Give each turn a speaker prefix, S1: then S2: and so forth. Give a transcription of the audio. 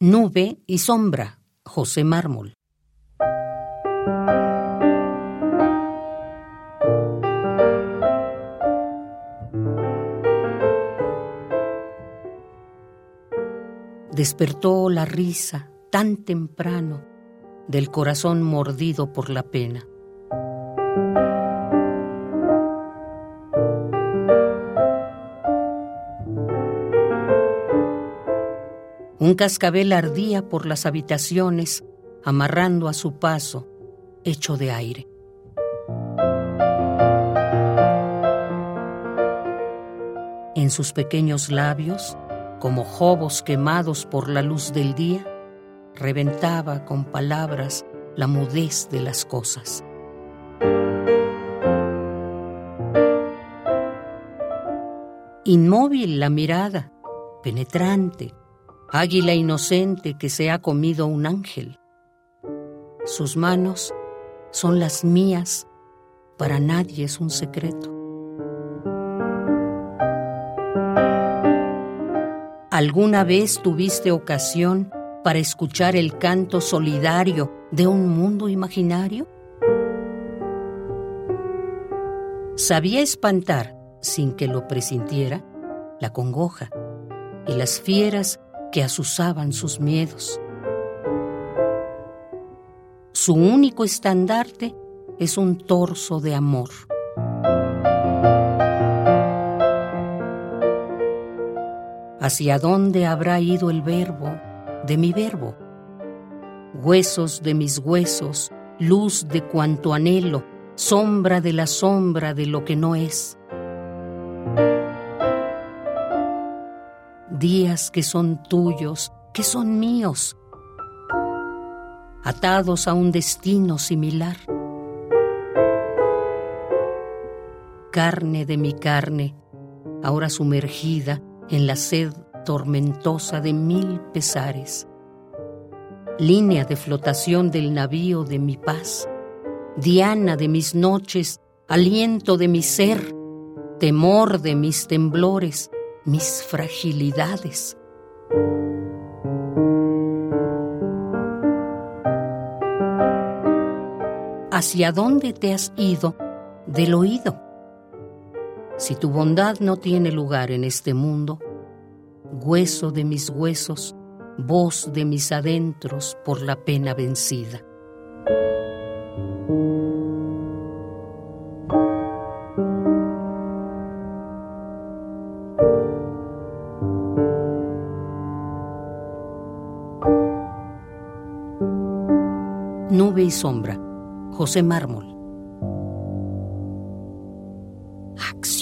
S1: Nube y sombra, José Mármol. Despertó la risa tan temprano del corazón mordido por la pena. Un cascabel ardía por las habitaciones, amarrando a su paso, hecho de aire. En sus pequeños labios, como jobos quemados por la luz del día, reventaba con palabras la mudez de las cosas. Inmóvil la mirada, penetrante, águila inocente que se ha comido un ángel. Sus manos son las mías, para nadie es un secreto. ¿Alguna vez tuviste ocasión para escuchar el canto solidario de un mundo imaginario? Sabía espantar, sin que lo presintiera, la congoja y las fieras que asusaban sus miedos. Su único estandarte es un torso de amor. ¿Hacia dónde habrá ido el verbo de mi verbo? Huesos de mis huesos, luz de cuanto anhelo, sombra de la sombra de lo que no es. Días que son tuyos, que son míos, atados a un destino similar. Carne de mi carne, ahora sumergida en la sed tormentosa de mil pesares. Línea de flotación del navío de mi paz, diana de mis noches, aliento de mi ser, temor de mis temblores, mis fragilidades. ¿Hacia dónde te has ido del oído? Si tu bondad no tiene lugar en este mundo, hueso de mis huesos, voz de mis adentros por la pena vencida. Nube y sombra, José Mármol. Acción.